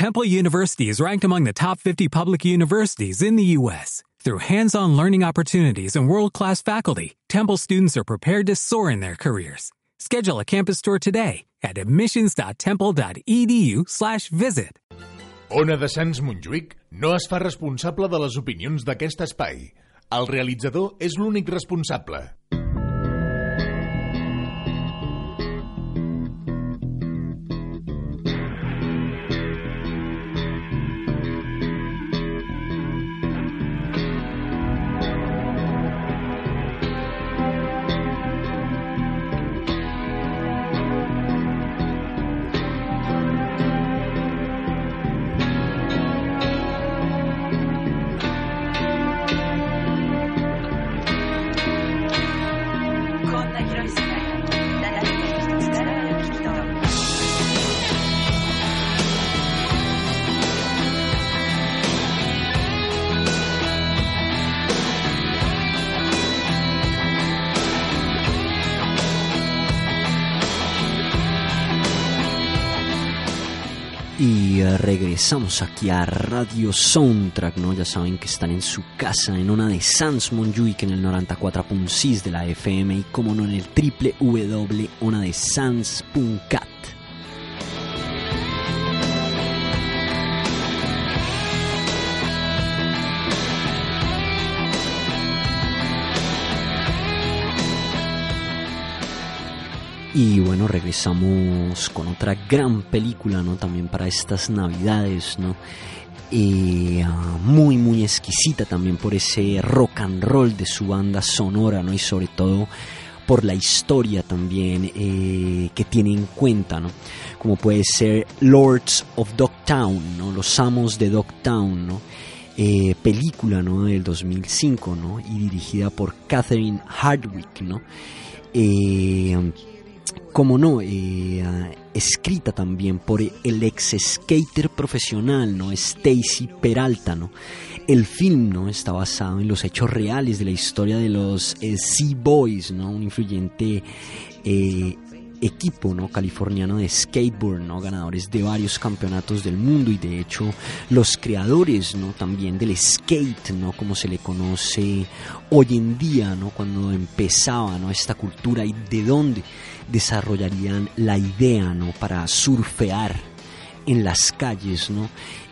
Temple University is ranked among the top 50 public universities in the U.S. Through hands-on learning opportunities and world-class faculty, Temple students are prepared to soar in their careers. Schedule a campus tour today at admissions.temple.edu/visit. Ona de Sants Montjuïc no es fa responsable de les opinions d'aquest espai. El realitzador és l'únic responsable. Regresamos aquí a Radio Soundtrack, ¿no? Ya saben que están en su casa, en una de Sans Montjuic, en el 94.6 de la FM y como no en el www.onadesans.cat. Y bueno, regresamos con otra gran película, ¿no? También para estas navidades, ¿no? Eh, muy, muy exquisita también por ese rock and roll de su banda sonora, ¿no? Y sobre todo por la historia también eh, que tiene en cuenta, ¿no? Como puede ser Lords of Dogtown, ¿no? Los Amos de Dogtown, ¿no? Eh, película, ¿no? Del 2005, ¿no? Y dirigida por Catherine Hardwick, ¿no? Como no, eh, escrita también por el ex skater profesional, ¿no? Stacy Peralta. El film, ¿no? Está basado en los hechos reales de la historia de los eh, Sea Boys, ¿no? Un influyente eh, equipo ¿no? californiano de skateboard, ¿no? ganadores de varios campeonatos del mundo y de hecho los creadores ¿no? también del skate, ¿no? como se le conoce hoy en día, ¿no? cuando empezaba ¿no? esta cultura y de dónde desarrollarían la idea ¿no? para surfear en las calles, ¿no?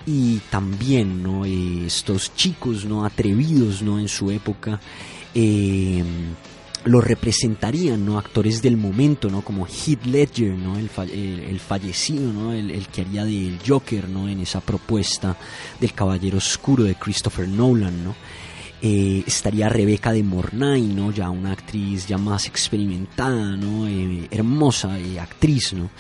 Y también, ¿no? Estos chicos, ¿no? Atrevidos, ¿no? En su época, eh, lo representarían ¿no? actores del momento ¿no? como Heath Ledger ¿no? el, el, fallecido ¿no? El, el, que haría del Joker ¿no? en esa propuesta del Caballero Oscuro de Christopher Nolan ¿no? Eh, estaría Rebeca de Mornay ¿no? ya una actriz ya más experimentada ¿no? Eh, hermosa eh, actriz ¿no?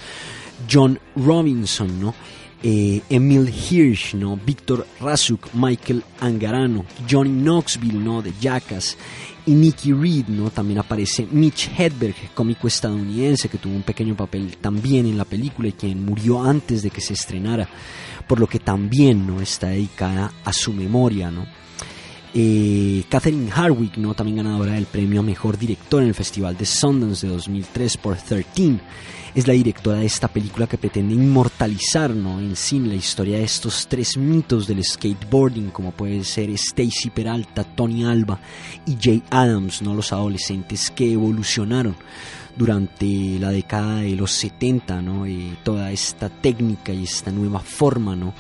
John Robinson ¿no? Emil Hirsch, ¿no? Víctor Razuk, Michael Angarano, Johnny Knoxville, ¿no? De Jackass, y Nicky Reed, ¿no? También aparece Mitch Hedberg, cómico estadounidense que tuvo un pequeño papel también en la película y quien murió antes de que se estrenara, por lo que también no está dedicada a su memoria, ¿no? Eh, Catherine Harwick, ¿no? también ganadora del premio a Mejor Director en el Festival de Sundance de 2003 por 13, es la directora de esta película que pretende inmortalizar ¿no? en cine la historia de estos tres mitos del skateboarding, como puede ser Stacy Peralta, Tony Alba y Jay Adams, ¿no? los adolescentes que evolucionaron durante la década de los 70, ¿no? Eh, toda esta técnica y esta nueva forma ¿no?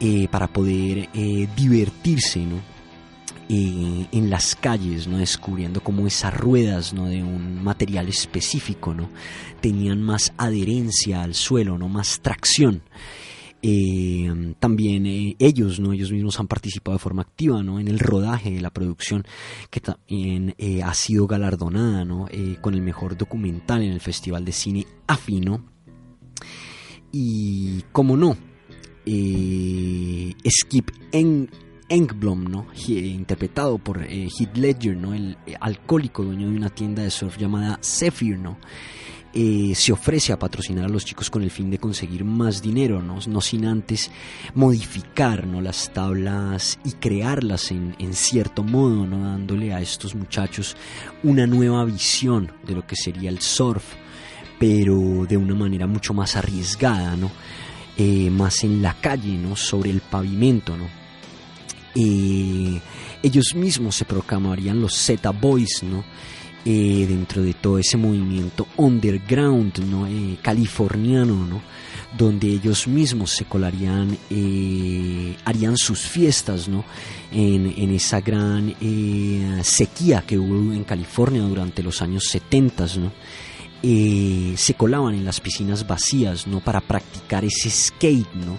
Eh, para poder eh, divertirse. ¿no? En las calles, ¿no? descubriendo cómo esas ruedas ¿no? de un material específico ¿no? tenían más adherencia al suelo, ¿no? más tracción. Eh, también eh, ellos, ¿no? ellos mismos han participado de forma activa ¿no? en el rodaje de la producción, que también eh, ha sido galardonada ¿no? Con el mejor documental en el Festival de Cine Afino. Y como no, Skip en Engblom, ¿no? interpretado por eh, Heath Ledger, ¿no? el eh, alcohólico dueño de una tienda de surf llamada Zephyr, ¿no? Eh, se ofrece a patrocinar a los chicos con el fin de conseguir más dinero, ¿no? no sin antes modificar ¿no? las tablas y crearlas en, cierto modo, ¿no? dándole a estos muchachos una nueva visión de lo que sería el surf, pero de una manera mucho más arriesgada. ¿no? eh, más en la calle, ¿no? sobre el pavimento. ¿no? Eh, ellos mismos se proclamarían los Z Boys, ¿no? Eh, dentro de todo ese movimiento underground ¿no? californiano, ¿no? donde ellos mismos se colarían, harían sus fiestas ¿no? en, en esa gran sequía que hubo en California durante los años 70. ¿no? Eh, se colaban en las piscinas vacías, ¿no? Para practicar ese skate, ¿no?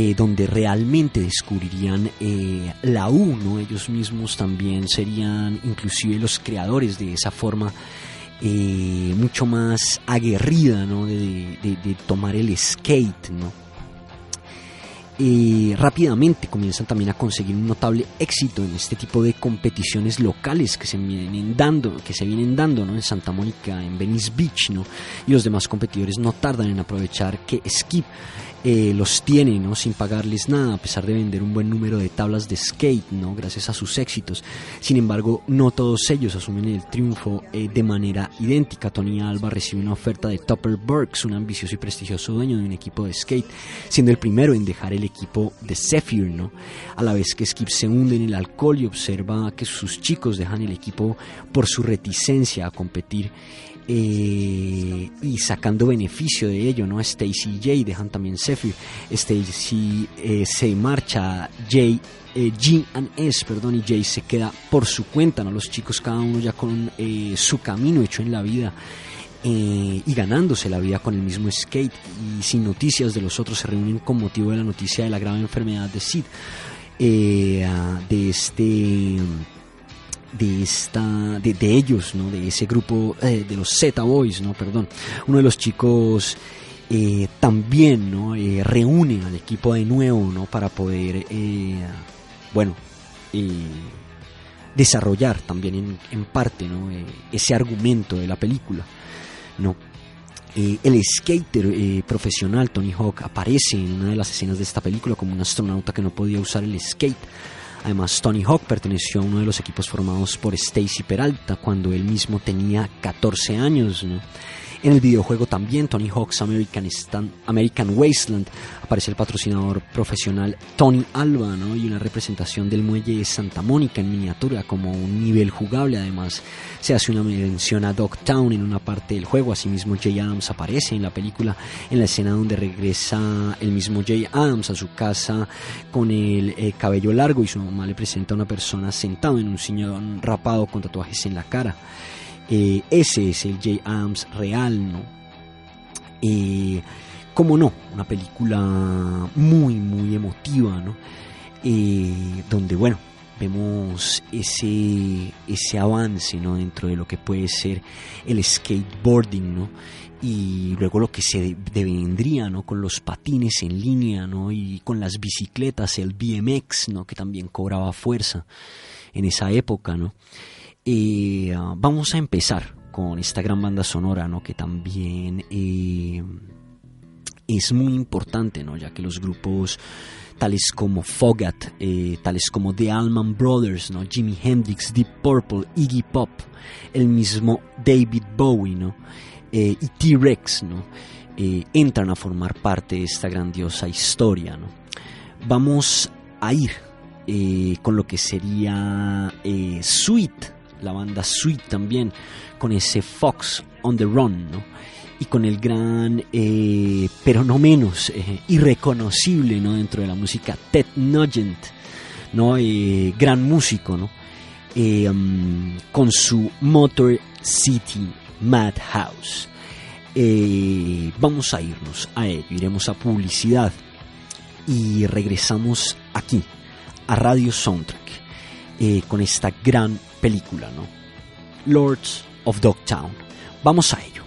Eh, donde realmente descubrirían eh, la U. Ellos mismos también serían inclusive los creadores de esa forma mucho más aguerrida, ¿no? De, de tomar el skate, ¿no? rápidamente comienzan también a conseguir un notable éxito en este tipo de competiciones locales que se vienen dando, que se vienen dando ¿no? en Santa Mónica, en Venice Beach, ¿no? y los demás competidores no tardan en aprovechar que Skip eh, los tiene ¿no? sin pagarles nada, a pesar de vender un buen número de tablas de skate, ¿no? gracias a sus éxitos. Sin embargo, no todos ellos asumen el triunfo eh, de manera idéntica. Tony Alba recibe una oferta de Topper Burks, un ambicioso y prestigioso dueño de un equipo de skate, siendo el primero en dejar el equipo de Zephyr, ¿no? a la vez que Skip se hunde en el alcohol y observa que sus chicos dejan el equipo por su reticencia a competir eh, y sacando beneficio de ello, ¿no? Stacy y Jay dejan también Zephyr, Stacy eh, se marcha, Jay, eh, G and S, perdón, y Jay se queda por su cuenta, ¿no? Los chicos cada uno ya con su camino hecho en la vida. y ganándose la vida con el mismo skate y sin noticias de los otros se reúnen con motivo de la noticia de la grave enfermedad de Sid de este de esta de, ellos no de ese grupo eh, de los Z Boys no perdón. Uno de los chicos eh, también no eh, reúne al equipo de nuevo no para poder bueno desarrollar también en, parte no ese argumento de la película no el skater profesional Tony Hawk aparece en una de las escenas de esta película como un astronauta que no podía usar el skate Además, Tony Hawk perteneció a uno de los equipos formados por Stacy Peralta cuando él mismo tenía 14 años. En el videojuego también Tony Hawk's American, American Wasteland aparece el patrocinador profesional Tony Alba ¿no? y una representación del muelle de Santa Mónica en miniatura como un nivel jugable. Además se hace una mención a Dogtown en una parte del juego. Asimismo Jay Adams aparece en la película en la escena donde regresa el mismo Jay Adams a su casa con el eh, cabello largo y su mamá le presenta a una persona sentado en un sillón rapado con tatuajes en la cara. Eh, ese es el J. Adams real, ¿no? Como no, una película muy, muy emotiva, ¿no? Eh, donde, bueno, vemos ese, ese avance, ¿no? Dentro de lo que puede ser el skateboarding, ¿no? Y luego lo que se devendría, ¿no? Con los patines en línea, ¿no? Y con las bicicletas, el BMX, ¿no? Que también cobraba fuerza en esa época, ¿no? Eh, vamos a empezar con esta gran banda sonora, ¿no? Que también eh, es muy importante, ¿no? Ya que los grupos tales como Fogat, eh, tales como The Allman Brothers, ¿no? Jimi Hendrix, Deep Purple, Iggy Pop, el mismo David Bowie, ¿no? y T-Rex, ¿no? entran a formar parte de esta grandiosa historia, ¿no? Vamos a ir con lo que sería Sweet la banda Sweet también, con ese Fox on the Run, ¿no? y con el gran, eh, pero no menos, eh, irreconocible ¿no? dentro de la música, Ted Nugent, ¿no? Eh, gran músico, ¿no? Um, con su Motor City Madhouse. vamos a irnos a ello, iremos a publicidad y regresamos aquí, a Radio Soundtrack, con esta gran película, ¿no? Lords of Dogtown. Vamos a ello.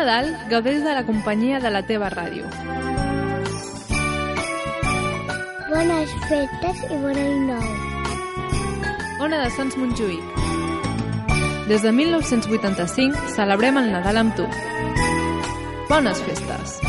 Nadal gaudeix de la companyia de la teva ràdio. Bones festes i bon any nou. Ona de Sants Montjuïc. Des de 1985 celebrem el Nadal amb tu. Bones festes!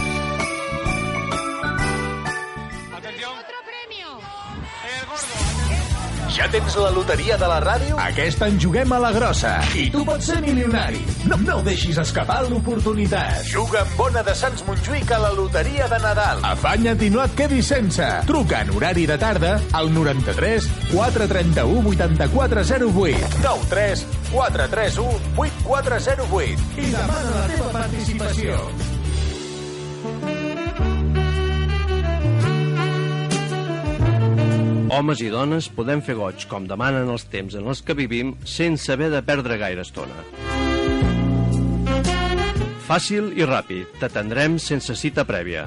Ja tens la loteria de la ràdio? Aquest any juguem a la grossa. I tu pots ser milionari. No, no deixis escapar l'oportunitat. Juga amb Bona de Sants Montjuïc a la loteria de Nadal. Afanya't i no et quedis sense. Truca en horari de tarda al 93 431 8408 93 431 8408 i demana la teva participació. Homes i dones podem fer goig, com demanen els temps en els que vivim, sense haver de perdre gaire estona. Fàcil i ràpid, t'atendrem sense cita prèvia.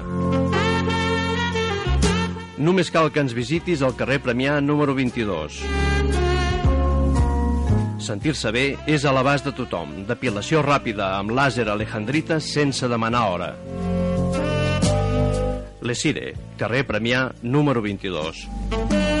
Només cal que ens visitis al carrer Premià número 22. Sentir-se bé és a l'abast de tothom. Depilació ràpida amb làser alejandrita sense demanar hora. Lesire, carrer Premià número 22.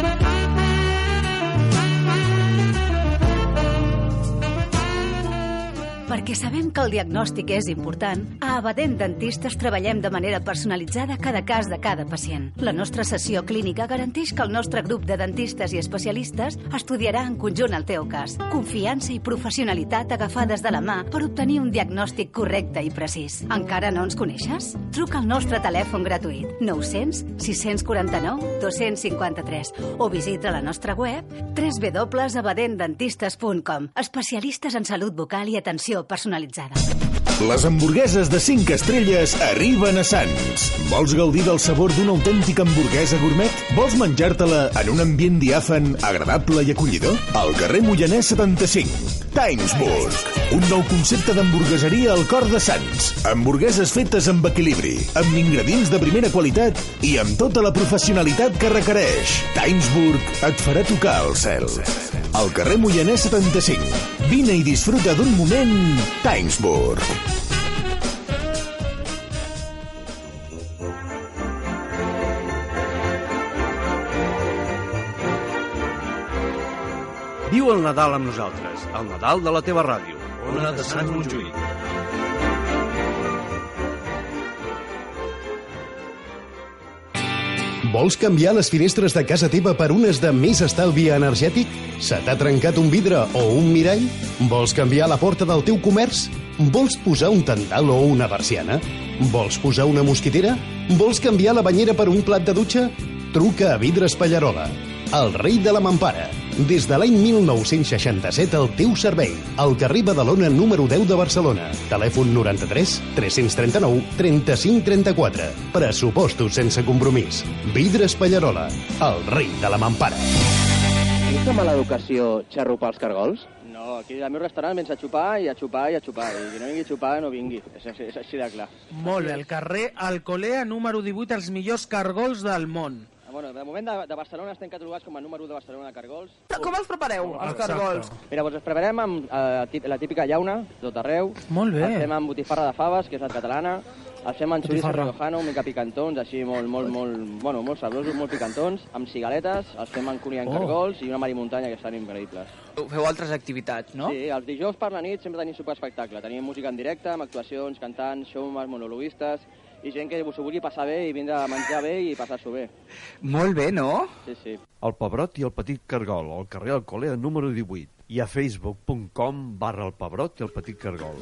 Perquè sabem que el diagnòstic és important, a Abadent Dentistes treballem de manera personalitzada cada cas de cada pacient. La nostra sessió clínica garanteix que el nostre grup de dentistes i especialistes estudiarà en conjunt el teu cas. Confiança i professionalitat agafades de la mà per obtenir un diagnòstic correcte i precís. Encara no ens coneixes? Truca al nostre telèfon gratuït 900 649 253 o visita la nostra web www.abadentdentistes.com Especialistes en salut bucal i atenció personalitzada. Les hamburgueses de 5 estrelles arriben a Sants. Vols gaudir del sabor d'una autèntica hamburguesa gourmet? Vols menjar-te-la en un ambient diàfan, agradable i acollidor? Al carrer Moianès 75, Timesburg. Un nou concepte d'hamburgueseria al cor de Sants. Hamburgueses fetes amb equilibri, amb ingredients de primera qualitat i amb tota la professionalitat que requereix. Timesburg et farà tocar el cel. Al carrer Moianès 75. Vine i disfruta d'un moment Timesburg. Viu el Nadal amb nosaltres, el Nadal de la teva ràdio. Ona de Sant Montjuïc. Vols canviar les finestres de casa teva per unes de més estalvi energètic? Se t'ha trencat un vidre o un mirall? Vols canviar la porta del teu comerç? Vols posar un tendal o una persiana? Vols posar una mosquitera? Vols canviar la banyera per un plat de dutxa? Truca a Vidres Pallarola, el rei de la mampara. Des de l'any 1967 al teu servei. Al carrer Badalona número 10 de Barcelona. Telèfon 93 339 35 34. Pressupostos sense compromís. Vidres Pallarola, el rei de la mampara. És de mala educació xarrupar els cargols? No, aquí al meu restaurant vens a xupar i a xupar i a xupar. I qui no vingui a xupar, no vingui. És, és, és així de clar. Molt bé, el carrer Alcolea número 18, els millors cargols del món. Bueno, de moment de, de Barcelona estem catalogats com a número 1 de Barcelona de cargols. Com els prepareu, els cargols? Mira, doncs els preparem amb eh, la típica llauna, tot arreu. Molt bé. Els fem amb botifarra de faves, que és la catalana. Els fem amb xoriço riojano, una mica picantons, així molt, molt, molt, bueno, molt sabrosos, molt picantons, amb cigaletes, els fem amb cuní en Oh. cargols i una marimuntanya que estan increïbles. Feu altres activitats, no? Sí, els dijous per la nit sempre tenim superespectacle. Tenim música en directe, amb actuacions, cantants, showmans, monologuistes i gent que s'ho vulgui passar bé i vindre a menjar bé i passar-s'ho bé. Molt bé, no? Sí, sí. El Pebrot i el Petit Cargol, al carrer Alcolea número 18 i a facebook.com barra el Pebrot i el Petit Cargol.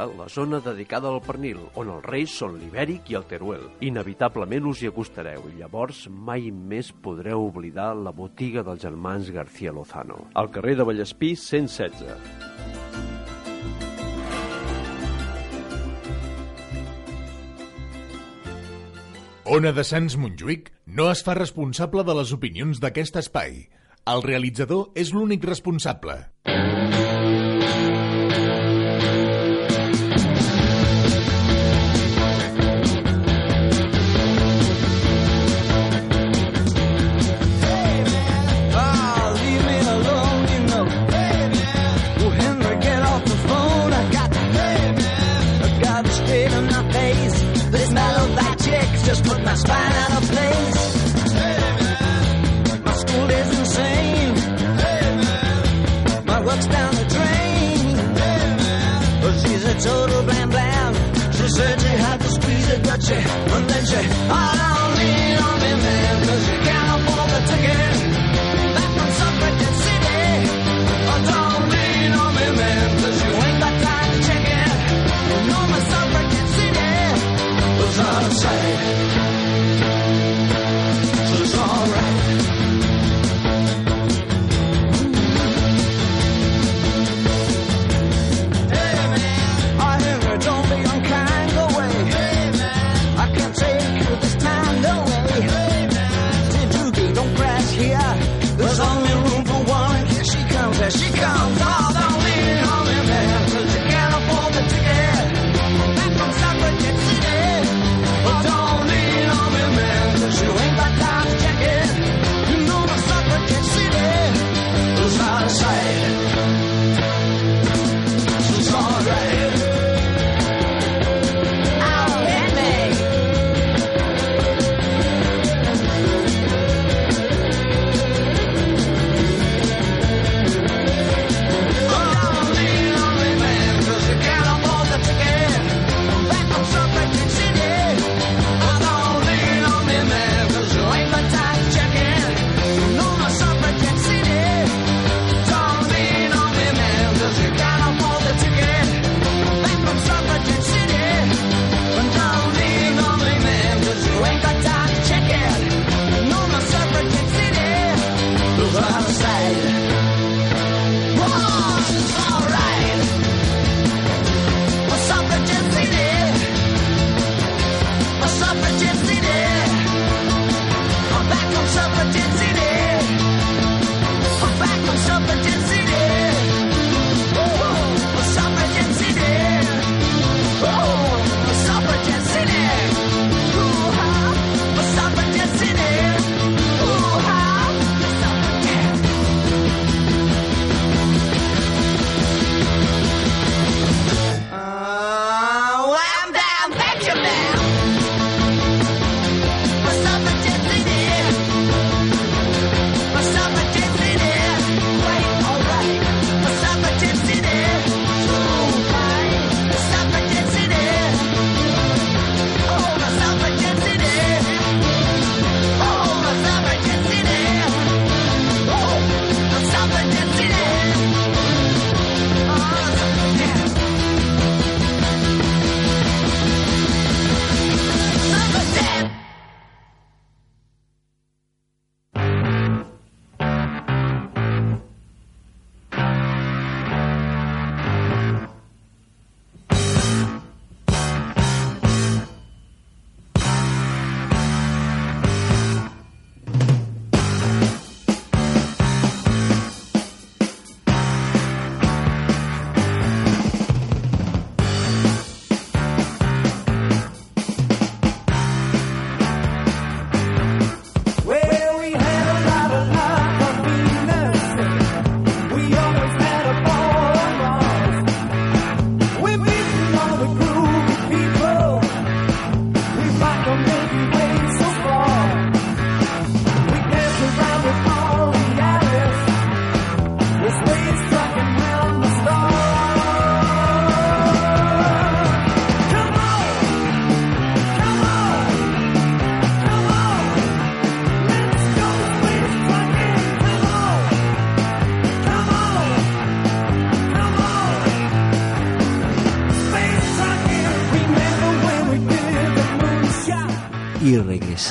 la zona dedicada al pernil, on els reis són l'Ibèric i el Teruel. Inevitablement us hi acostareu i llavors mai més podreu oblidar la botiga dels germans García Lozano. Al carrer de Vallespí, 116. Ona de Sants Montjuïc no es fa responsable de les opinions d'aquest espai. El realitzador és l'únic responsable. Mm. total blam blam. She said she had to squeeze it, but you, wouldn't let you.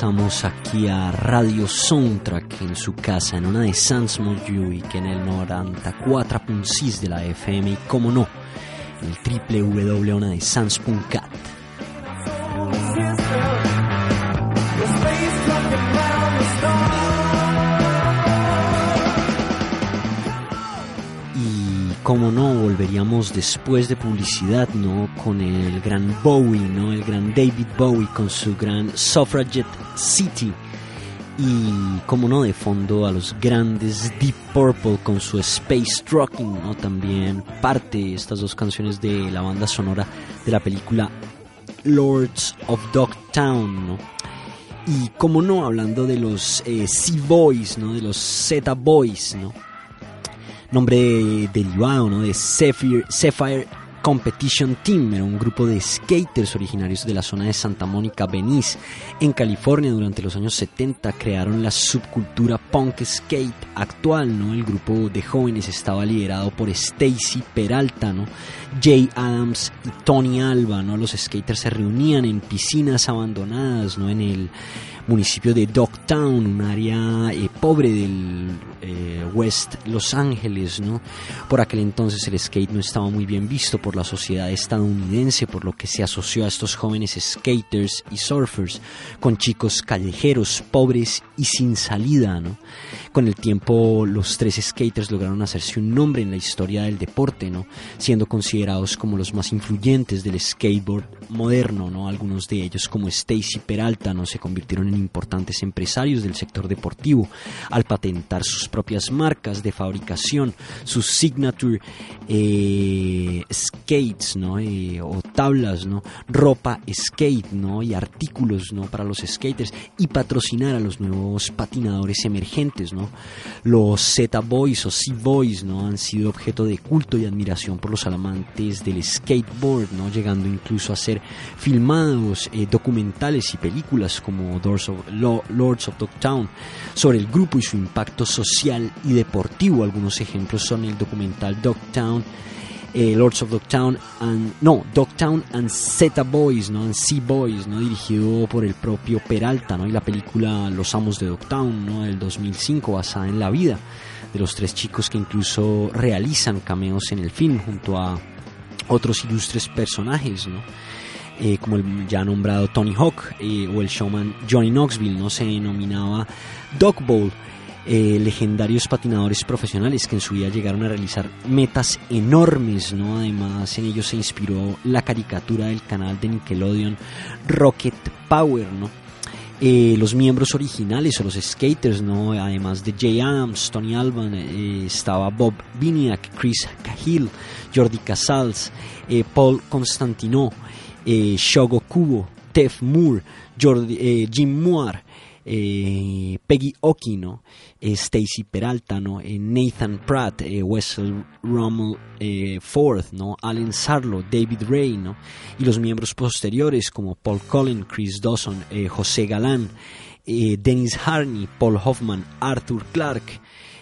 regresamos aquí a Radio Soundtrack en su casa, en una de Sans Montjuic, que en el 94.6 de la FM, y como no, en el www.onadesanz.cat. como no, volveríamos después de publicidad, ¿no? Con el gran Bowie, ¿no? El gran David Bowie con su gran Suffragette City. Y como no, de fondo a los grandes Deep Purple con su Space Trucking, ¿no? También parte estas dos canciones de la banda sonora de la película Lords of Dogtown, ¿no? Y como no, hablando de los eh, C-Boys, ¿no? De los Z-Boys, ¿no? Nombre derivado, ¿no? De Sapphire, Competition Team, era un grupo de skaters originarios de la zona de Santa Mónica, Venice, en California durante los años 70 crearon la subcultura punk skate actual, ¿no? El grupo de jóvenes estaba liderado por Stacy Peralta, ¿no? Jay Adams y Tony Alba, ¿no? Los skaters se reunían en piscinas abandonadas, ¿no? En el municipio de Dogtown, un área eh, pobre del eh, West Los Ángeles, ¿no? Por aquel entonces el skate no estaba muy bien visto por la sociedad estadounidense, por lo que se asoció a estos jóvenes skaters y surfers con chicos callejeros, pobres y sin salida, ¿no? Con el tiempo los tres skaters lograron hacerse un nombre en la historia del deporte, ¿no? Siendo considerados como los más influyentes del skateboard moderno, ¿no? Algunos de ellos como Stacy Peralta, ¿no? Se convirtieron en importantes empresarios del sector deportivo al patentar sus propias marcas de fabricación, sus signature eh, skates, ¿no? Eh, o tablas, ¿no? Ropa skate, ¿no? Y artículos, ¿no? Para los skaters y patrocinar a los nuevos patinadores emergentes. Los Z-Boys o C-Boys. Han sido objeto de culto y admiración por los amantes del skateboard. Llegando incluso a ser filmados eh, documentales y películas como Doors of, Lo- Lords of Dogtown sobre el grupo y su impacto social y deportivo. Algunos ejemplos son el documental Dogtown, eh, Lords of Dogtown and no Dogtown and Z Boys, no and Sea Boys, no dirigido por el propio Peralta, no y la película Los Amos de Dogtown, no del 2005 basada en la vida de los tres chicos que incluso realizan cameos en el film junto a otros ilustres personajes, ¿no? Eh, como el ya nombrado Tony Hawk eh, o el showman Johnny Knoxville, ¿no? Se denominaba Dog Bowl. Eh, legendarios patinadores profesionales que en su vida llegaron a realizar metas enormes, ¿no? Además, en ellos se inspiró la caricatura del canal de Nickelodeon Rocket Power, ¿no? Eh, los miembros originales o los skaters, ¿no? además de Jay Adams, Tony Alban, eh, estaba Bob Viniak, Chris Cahill, Jordi Casals, Paul Constantino, Shogo Kubo, Tef Moore, Jordi, Jim Moore, Peggy Oki, ¿no? Eh, Stacy Peralta, ¿no? Eh, Nathan Pratt, eh, Wessel Rommel Ford. Alan Sarlo, David Ray, ¿no? Y los miembros posteriores como Paul Collin, Chris Dawson, José Galán, Dennis Harney, Paul Hoffman, Arthur Clark,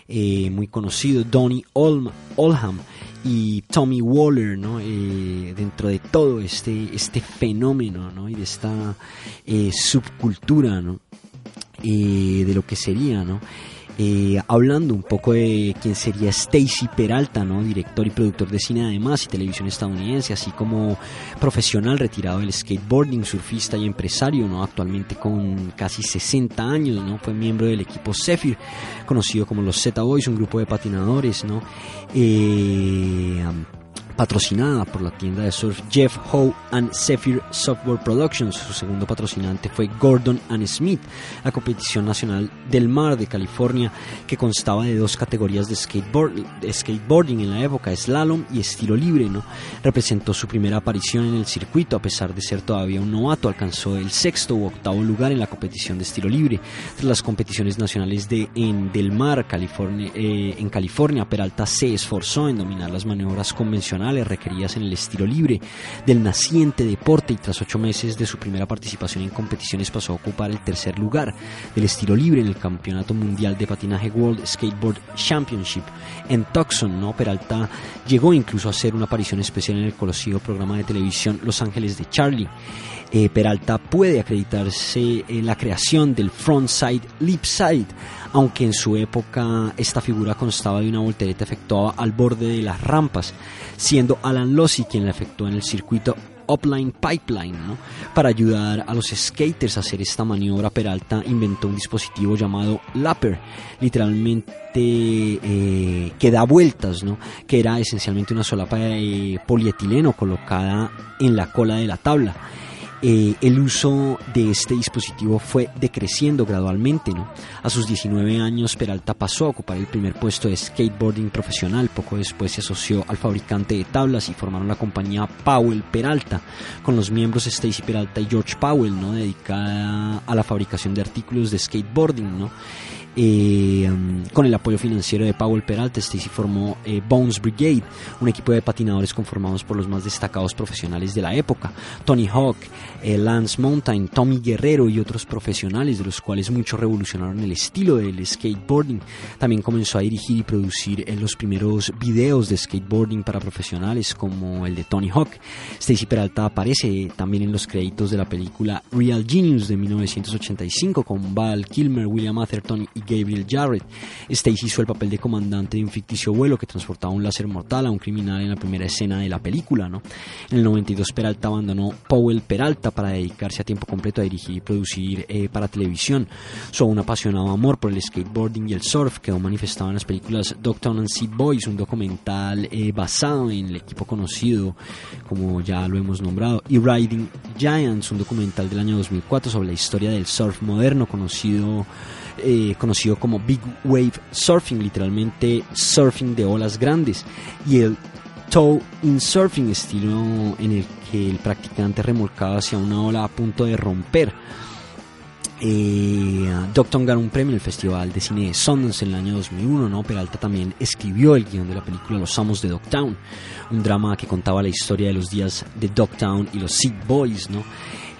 muy conocido, Donny Olm- Olham y Tommy Waller, ¿no? Dentro de todo este, este fenómeno, ¿no? Y de esta subcultura, ¿no? De lo que sería, ¿no? Eh, hablando un poco de quién sería Stacy Peralta, ¿no? director y productor de cine además y televisión estadounidense, así como profesional retirado del skateboarding, surfista y empresario, ¿no? actualmente con casi 60 años, ¿no? fue miembro del equipo Zephyr, conocido como los Z Boys, un grupo de patinadores, ¿no? Eh, patrocinada por la tienda de surf Jeff Howe and Zephyr Software Productions. Su segundo patrocinante fue Gordon and Smith, la competición nacional del mar de California, que constaba de dos categorías de, skateboard, skateboarding en la época, slalom y estilo libre. ¿no? Representó su primera aparición en el circuito, a pesar de ser todavía un novato, alcanzó el sexto u octavo lugar en la competición de estilo libre. Tras las competiciones nacionales de, en Del Mar, California, eh, en California, Peralta se esforzó en dominar las maniobras convencionales requeridas en el estilo libre del naciente deporte y tras ocho meses de su primera participación en competiciones pasó a ocupar el tercer lugar del estilo libre en el Campeonato Mundial de Patinaje World Skateboard Championship en Tucson. ¿no? Peralta llegó incluso a hacer una aparición especial en el conocido programa de televisión Los Ángeles de Charlie. Eh, Peralta puede acreditarse en la creación del frontside lip side, aunque en su época esta figura constaba de una voltereta efectuada al borde de las rampas, siendo Alan Lossi quien la efectuó en el circuito Upline Pipeline. ¿no? Para ayudar a los skaters a hacer esta maniobra, Peralta inventó un dispositivo llamado Lapper, literalmente eh, que da vueltas, ¿no? que era esencialmente una solapa de polietileno colocada en la cola de la tabla. Eh, el uso de este dispositivo fue decreciendo gradualmente. ¿no? A sus 19 años, Peralta pasó a ocupar el primer puesto de skateboarding profesional. Poco después se asoció al fabricante de tablas y formaron la compañía Powell Peralta, con los miembros Stacy Peralta y George Powell, ¿no? dedicada a la fabricación de artículos de skateboarding. ¿no? Eh, um, con el apoyo financiero de Powell Peralta, Stacy formó eh, Bones Brigade, un equipo de patinadores conformados por los más destacados profesionales de la época, Tony Hawk, eh, Lance Mountain, Tommy Guerrero y otros profesionales, de los cuales muchos revolucionaron el estilo del skateboarding. También comenzó a dirigir y producir los primeros videos de skateboarding para profesionales, como el de Tony Hawk. Stacy Peralta aparece también en los créditos de la película Real Genius de 1985 con Val Kilmer, William Atherton y Gabriel Jarrett. Stacy hizo el papel de comandante de un ficticio vuelo que transportaba un láser mortal a un criminal en la primera escena de la película. ¿no? En el 92 Peralta abandonó Powell Peralta para dedicarse a tiempo completo a dirigir y producir eh, para televisión. Su un apasionado amor por el skateboarding y el surf quedó manifestado en las películas Dogtown and Seed Boys, un documental eh, basado en el equipo conocido como ya lo hemos nombrado, y Riding Giants, un documental del año 2004 sobre la historia del surf moderno conocido eh, conocido como Big Wave Surfing, literalmente surfing de olas grandes, y el Toe in Surfing, estilo en el que el practicante remolcaba hacia una ola a punto de romper. Eh, Docton ganó un premio en el Festival de Cine de Sundance en el año 2001, ¿no? Peralta también escribió el guion de la película Los Amos de Dogtown, un drama que contaba la historia de los días de Dogtown y los Sick Boys, ¿no?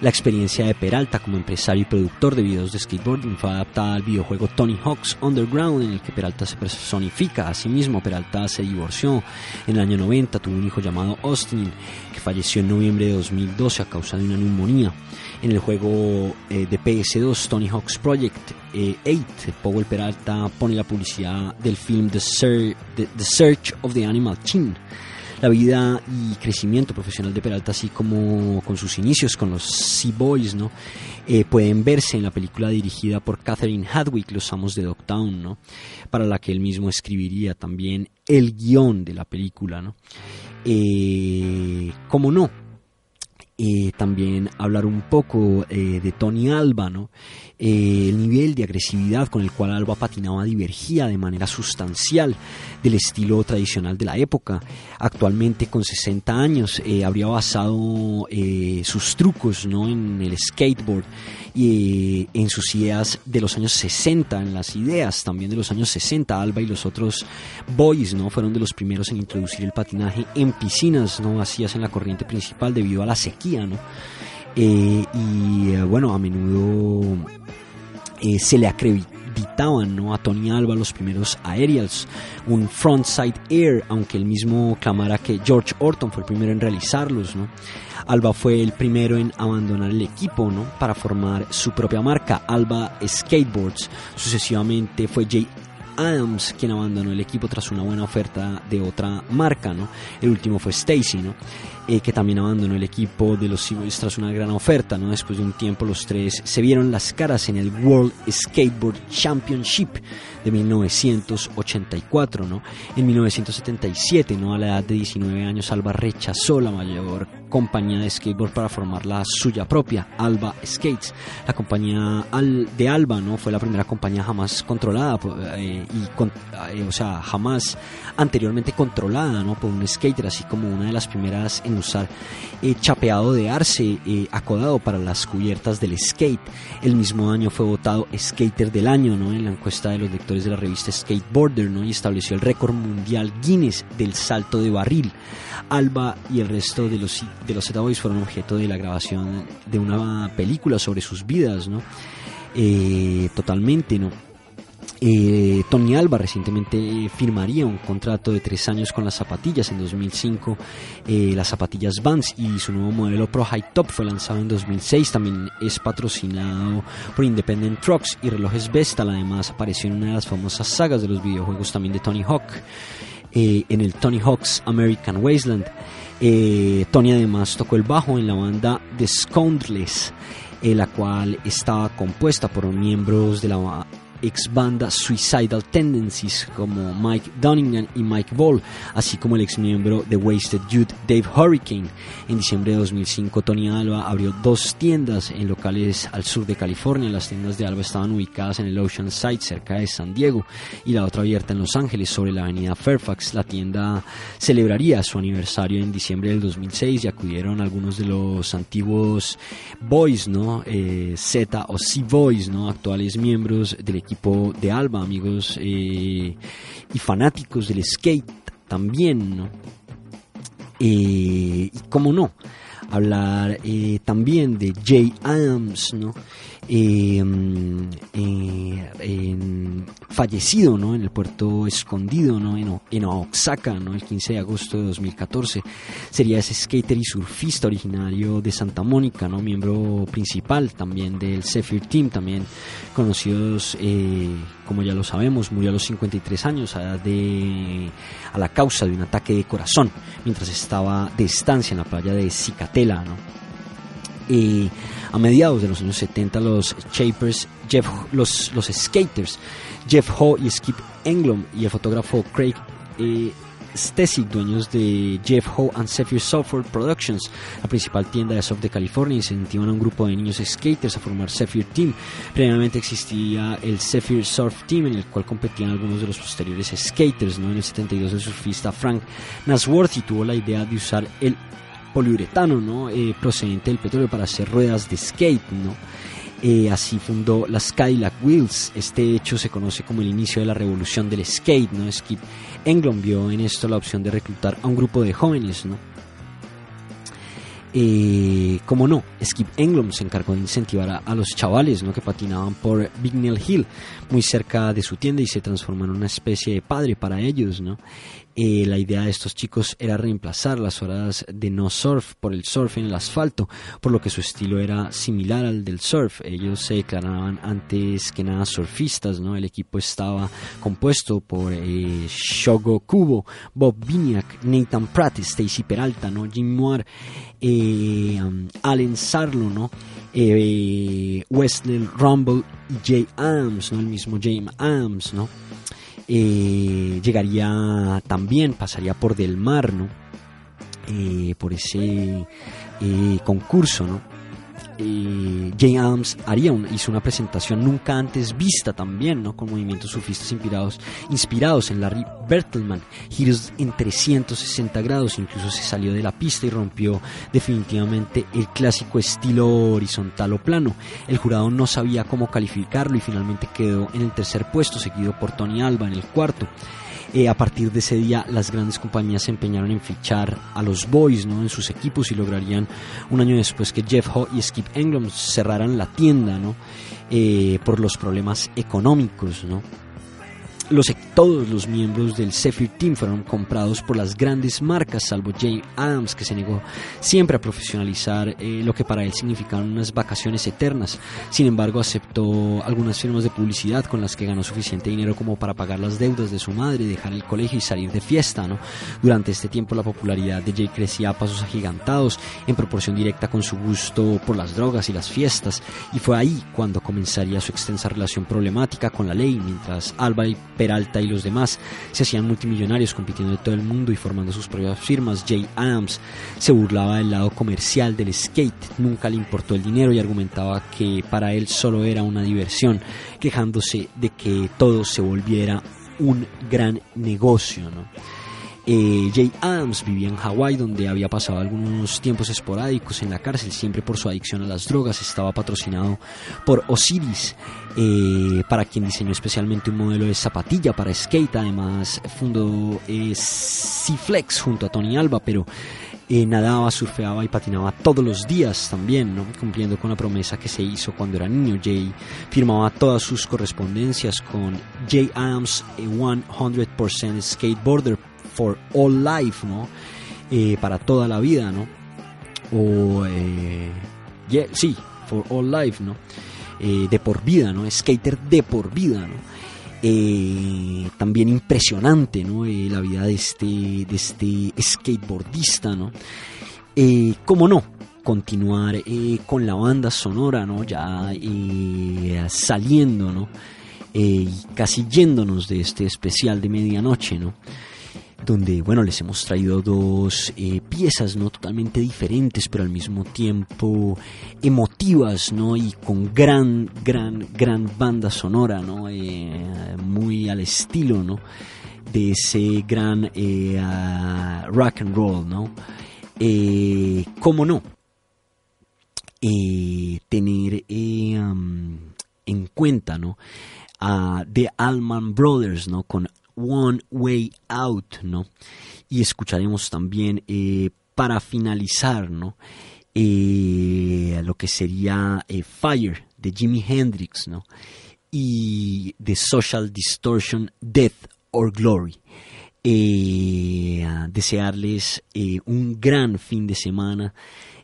La experiencia de Peralta como empresario y productor de videos de skateboarding fue adaptada al videojuego Tony Hawk's Underground, en el que Peralta se personifica a sí mismo. Peralta se divorció en el año 90, tuvo un hijo llamado Austin, que falleció en noviembre de 2012 a causa de una neumonía. En el juego eh, de PS2 Tony Hawk's Project 8, eh, Powell Peralta pone la publicidad del film The, Search of the Animal Chin la vida y crecimiento profesional de Peralta, así como con sus inicios con los Sea Boys, ¿no? Eh, pueden verse en la película dirigida por Catherine Hadwick, Los Amos de Dogtown, ¿no? Para la que él mismo escribiría también el guion de la película, ¿no? ¿Cómo no? Eh, también hablar un poco eh, de Tony Alba, ¿no? Eh, el nivel de agresividad con el cual Alba patinaba divergía de manera sustancial del estilo tradicional de la época. Actualmente con 60 años habría basado sus trucos ¿no? en el skateboard y en sus ideas de los años 60, en las ideas también de los años 60. Alba y los otros boys ¿no? fueron de los primeros en introducir el patinaje en piscinas no vacías en la corriente principal debido a la sequía. ¿no? Eh, y eh, bueno, a menudo eh, se le acreditaban ¿no? a Tony Alba los primeros aerials, un frontside air, aunque él mismo clamara que George Orton fue el primero en realizarlos. ¿no? Alba fue el primero en abandonar el equipo ¿no? para formar su propia marca, Alba Skateboards. Sucesivamente fue Jay Adams quien abandonó el equipo tras una buena oferta de otra marca. ¿no? El último fue Stacy. ¿no? Eh, que también abandonó el equipo de los Seaboys tras una gran oferta. ¿no? Después de un tiempo los tres se vieron las caras en el World Skateboard Championship de 1984. ¿no? En 1977, ¿no? a la edad de 19 años, Alba rechazó la mayor compañía de skateboard para formar la suya propia, Alba Skates. La compañía de Alba no fue la primera compañía jamás controlada eh, y eh, o sea, jamás anteriormente controlada ¿no? por un skater, así como una de las primeras en usar eh, chapeado de arce eh, acodado para las cubiertas del skate. El mismo año fue votado Skater del Año ¿no? en la encuesta de los lectores de la revista Skateboarder ¿no? y estableció el récord mundial Guinness del salto de barril. Alba y el resto de los, de los Z-Boys fueron objeto de la grabación de una película sobre sus vidas, ¿no? Eh, totalmente, ¿no? Eh, Tony Alba recientemente firmaría un contrato de tres años con las zapatillas. En 2005, eh, las zapatillas Vans y su nuevo modelo Pro High Top fue lanzado en 2006. También es patrocinado por Independent Trucks y relojes Vestal. Además, apareció en una de las famosas sagas de los videojuegos también de Tony Hawk. Eh, en el Tony Hawk's American Wasteland. Eh, Tony además tocó el bajo en la banda The Scoundrels, eh, la cual estaba compuesta por miembros de la ex banda Suicidal Tendencies como Mike Dunningham y Mike Ball, así como el ex miembro de Wasted Youth Dave Hurricane. En diciembre de 2005 Tony Alba abrió dos tiendas en locales al sur de California. Las tiendas de Alba estaban ubicadas en el Ocean Side cerca de San Diego y la otra abierta en Los Ángeles sobre la avenida Fairfax. La tienda celebraría su aniversario en diciembre del 2006 y acudieron algunos de los antiguos Boys, ¿no? Eh, Z o C Boys, ¿no? Actuales miembros del equipo de Alba, amigos eh, y fanáticos del skate también, ¿no? Eh, y cómo no, hablar eh, también de Jay Adams, ¿no? Eh, fallecido ¿no? en el puerto escondido ¿no? en, en Oaxaca ¿no? el 15 de agosto de 2014 sería ese skater y surfista originario de Santa Mónica ¿no? miembro principal también del Zephyr Team también conocidos eh, como ya lo sabemos murió a los 53 años a, de, a la causa de un ataque de corazón mientras estaba de estancia en la playa de Cicatela ¿no? Eh, a mediados de los años 70 los Chapers, Jeff, los, los skaters Jeff Ho y Skip Englom y el fotógrafo Craig eh, dueños de Jeff Ho and Zephyr Software Productions, la principal tienda de soft de California, incentivan a un grupo de niños skaters a formar Zephyr Team. Previamente existía el Zephyr Surf Team, en el cual competían algunos de los posteriores skaters. En el 72 el surfista Frank Nasworthy tuvo la idea de usar el poliuretano ¿no? Eh, procedente del petróleo para hacer ruedas de skate. ¿no? Eh, así fundó las Cadillac Wheels. Este hecho se conoce como el inicio de la revolución del skate. ¿no? Skip Englund vio en esto la opción de reclutar a un grupo de jóvenes. ¿no? Eh, como no, Skip Englund se encargó de incentivar a, los chavales ¿no? que patinaban por Bignell Hill, muy cerca de su tienda, y se transformó en una especie de padre para ellos. ¿no? Eh, la idea de estos chicos era reemplazar las horas de no surf por el surf en el asfalto, por lo que su estilo era similar al del surf. Ellos se declaraban antes que nada surfistas, ¿no? El equipo estaba compuesto por eh, Shogo Kubo, Bob Biniak, Nathan Pratt, Stacy Peralta, ¿no? Jim Moore, eh, um, Allen Sarlo, ¿no? Eh, Wesley Rumble y Jay Adams, ¿no? El mismo James Adams, ¿no? eh, llegaría también, pasaría por Del Mar, ¿no? Eh, por ese eh, concurso, ¿no? Eh, Jay Adams haría un- hizo una presentación nunca antes vista también, ¿no? Con movimientos surfistas inspirados, inspirados en Larry Bertelman, giros en 360 grados, incluso se salió de la pista y rompió definitivamente el clásico estilo horizontal o plano. El jurado no sabía cómo calificarlo y finalmente quedó en el tercer puesto, seguido por Tony Alba en el cuarto. Eh, a partir de ese día las grandes compañías se empeñaron en fichar a los Boys ¿no? en sus equipos y lograrían un año después que Jeff Ho y Skip Englund cerraran la tienda ¿no? Eh, por los problemas económicos. ¿no? Los, todos los miembros del Zephyr Team fueron comprados por las grandes marcas, salvo Jay Adams, que se negó siempre a profesionalizar eh, lo que para él significaban unas vacaciones eternas. Sin embargo, aceptó algunas firmas de publicidad con las que ganó suficiente dinero como para pagar las deudas de su madre, dejar el colegio y salir de fiesta. ¿no? Durante este tiempo, la popularidad de Jay crecía a pasos agigantados, en proporción directa con su gusto por las drogas y las fiestas, y fue ahí cuando comenzaría su extensa relación problemática con la ley, mientras Alba y Peralta y los demás se hacían multimillonarios compitiendo en todo el mundo y formando sus propias firmas. Jay Adams se burlaba del lado comercial del skate, nunca le importó el dinero y argumentaba que para él solo era una diversión, quejándose de que todo se volviera un gran negocio. Eh, Jay Adams vivía en Hawái, donde había pasado algunos tiempos esporádicos en la cárcel, siempre por su adicción a las drogas. Estaba patrocinado por Osiris, eh, para quien diseñó especialmente un modelo de zapatilla para skate. Además, fundó eh, C-Flex junto a Tony Alba, pero nadaba, surfeaba y patinaba todos los días también, ¿no? cumpliendo con la promesa que se hizo cuando era niño. Jay firmaba todas sus correspondencias con Jay Adams, eh, 100% skateboarder for all life, ¿no? Eh, para toda la vida, ¿no? O, eh, yeah, sí, for all life, ¿no? Eh, de por vida, ¿no? Skater de por vida, ¿no? Eh, también impresionante, ¿no? La vida de este, de este skateboardista, ¿no? ¿Cómo no? Continuar con la banda sonora, ¿no? Ya saliendo, ¿no? Casi yéndonos de este especial de medianoche, ¿no? Donde bueno les hemos traído dos eh, piezas no totalmente diferentes pero al mismo tiempo emotivas no y con gran gran gran banda sonora no Eh, muy al estilo no de ese gran eh, ah, rock and roll no cómo no tener en cuenta no a The Allman Brothers no con One Way Out, ¿no? Y escucharemos también eh, para finalizar, ¿no? Eh, lo que sería eh, Fire de Jimi Hendrix, ¿no? Y The Social Distortion, Death or Glory. Desearles un gran fin de semana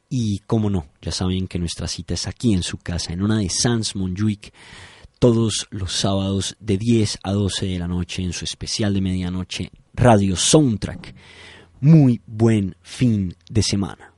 y, como no, ya saben que nuestra cita es aquí en su casa, en una de Sans Monjuic, todos los sábados de 10 a 12 de la noche en su especial de medianoche Radio Soundtrack. Muy buen fin de semana.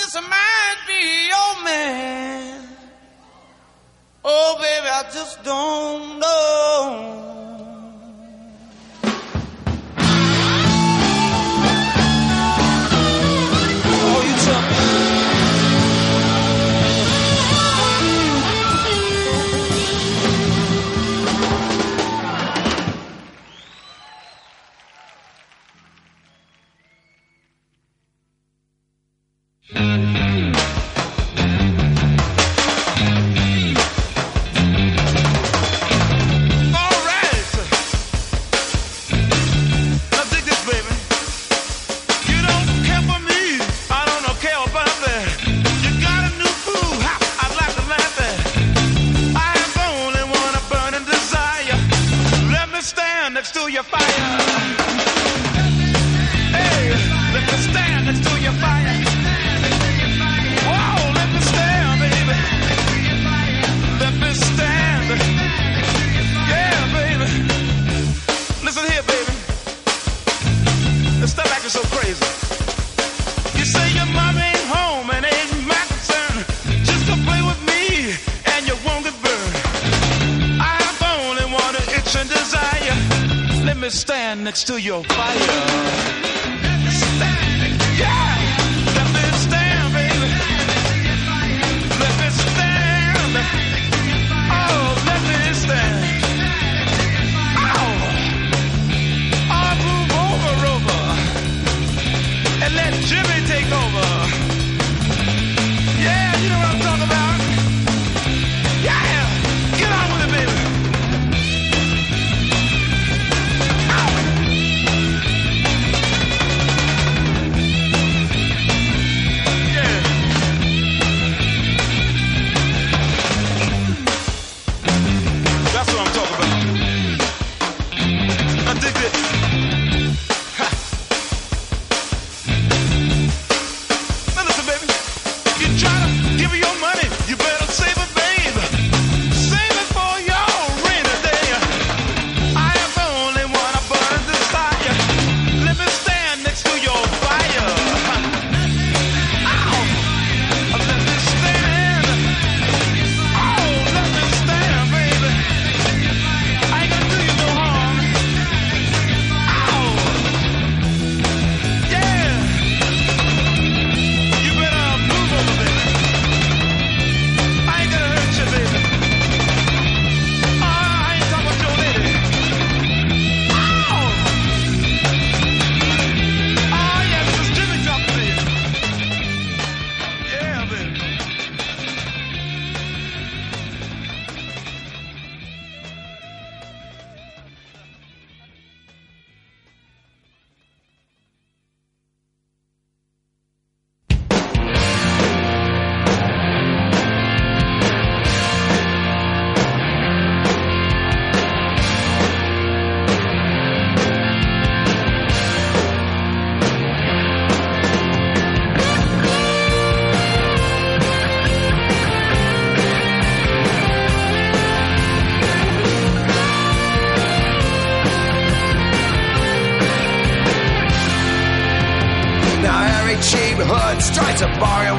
this might be your man. Oh, baby, I just don't know.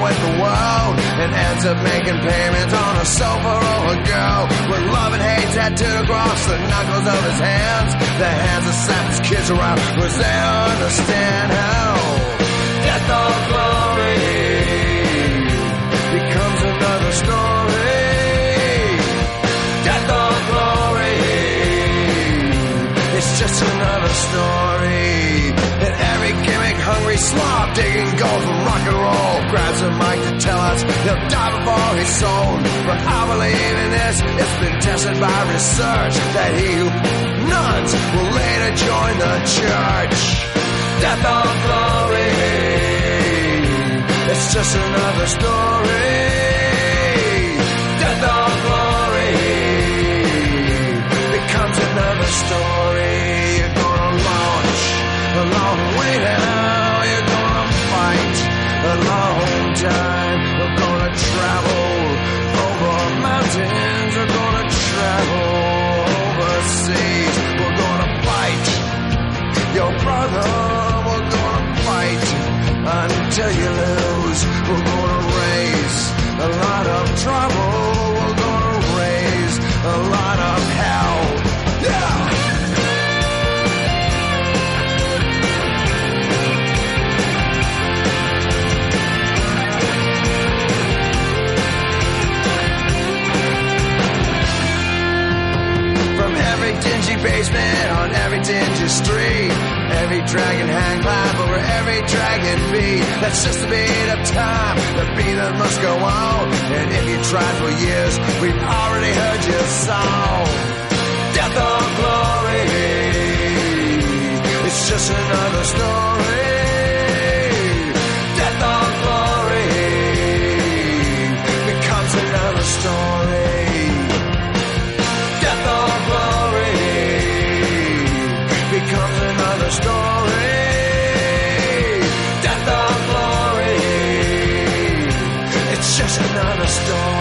with the world and ends up making payments on a sofa or a girl with love and hate tattooed across the knuckles of his hands. The hands that slap his kids around because they understand how death or glory becomes another story. Death or glory, it's just another story. Jimmy gimmick, hungry slob, digging gold for rock and roll. Grabs a mic to tell us he'll die before he's sold. But I believe in this, it's been tested by research that he who nuns will later join the church. Death or glory, it's just another story. Death or glory becomes another story. A long way now. You're gonna fight a long time. We're gonna travel over mountains. We're gonna travel overseas. We're gonna fight your brother. We're gonna fight until you lose. We're gonna raise a lot of trouble. We're gonna raise a lot of hell. Yeah! Basement on every dingy street. Every dragon hang live over every dragon beat. That's just the beat of time, the beat that must go on. And if you tried for years, we've already heard your song. Death or glory, it's just another story. storm.